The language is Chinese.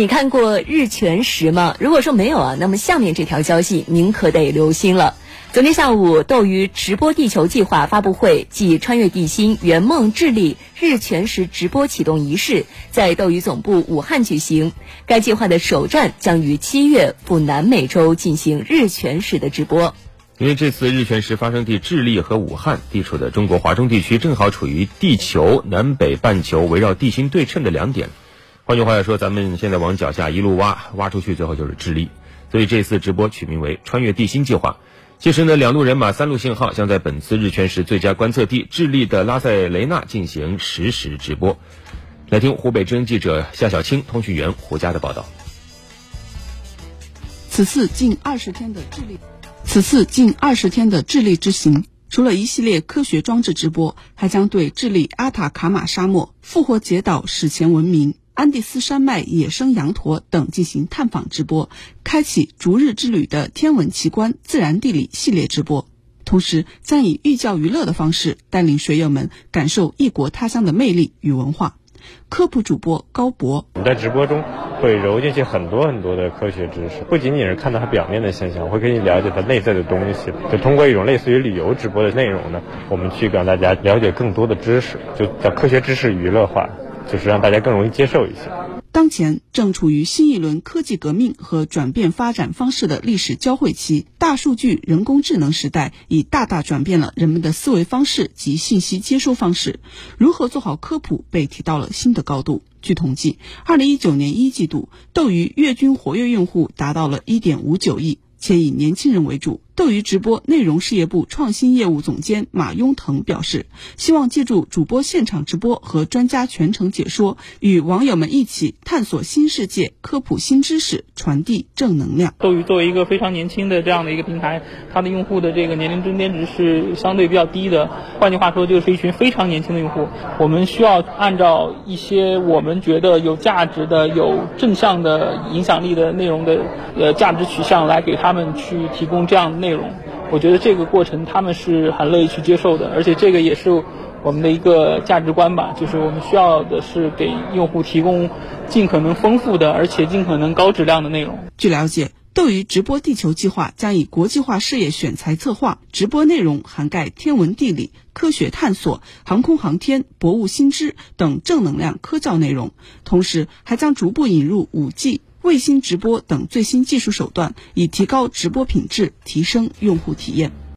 你看过日全食吗？如果说没有啊，那么下面这条消息您可得留心了。昨天下午，斗鱼直播地球计划发布会暨穿越地心圆梦智力日全食直播启动仪式在斗鱼总部武汉举行。该计划的首站将于七月赴南美洲进行日全食的直播。因为这次日全食发生地智利和武汉地处的中国华中地区，正好处于地球南北半球围绕地心对称的两点。换句话来说，咱们现在往脚下一路挖，挖出去最后就是智利。所以这次直播取名为“穿越地心计划”。届时呢，两路人马、三路信号将在本次日全食最佳观测地智利的拉塞雷纳进行实时直播。来听湖北之声记者夏小青、通讯员胡佳的报道。此次近二十天的智利，此次近二十天的智利之行。除了一系列科学装置直播，还将对智利阿塔卡马沙漠、复活节岛史前文明、安第斯山脉野生羊驼等进行探访直播，开启逐日之旅的天文奇观、自然地理系列直播。同时，将以寓教于乐的方式带领学友们感受异国他乡的魅力与文化。科普主播高博，我们在直播中会揉进去很多很多的科学知识，不仅仅是看到它表面的现象，我会给你了解它内在的东西。就通过一种类似于旅游直播的内容呢，我们去让大家了解更多的知识，就叫科学知识娱乐化，就是让大家更容易接受一些。当前正处于新一轮科技革命和转变发展方式的历史交汇期，大数据、人工智能时代已大大转变了人们的思维方式及信息接收方式。如何做好科普被提到了新的高度。据统计，二零一九年一季度，斗鱼月均活跃用户达到了一点五九亿。且以年轻人为主。斗鱼直播内容事业部创新业务总监马雍腾表示，希望借助主播现场直播和专家全程解说，与网友们一起探索新世界、科普新知识、传递正能量。斗鱼作为一个非常年轻的这样的一个平台，它的用户的这个年龄中间值是相对比较低的。换句话说，就是一群非常年轻的用户。我们需要按照一些我们觉得有价值的、有正向的影响力的内容的呃价值取向来给他。们去提供这样的内容，我觉得这个过程他们是很乐意去接受的，而且这个也是我们的一个价值观吧，就是我们需要的是给用户提供尽可能丰富的，而且尽可能高质量的内容。据了解，斗鱼直播地球计划将以国际化事业选材策划，直播内容涵盖天文地理、科学探索、航空航天、博物新知等正能量科教内容，同时还将逐步引入五 G。卫星直播等最新技术手段，以提高直播品质，提升用户体验。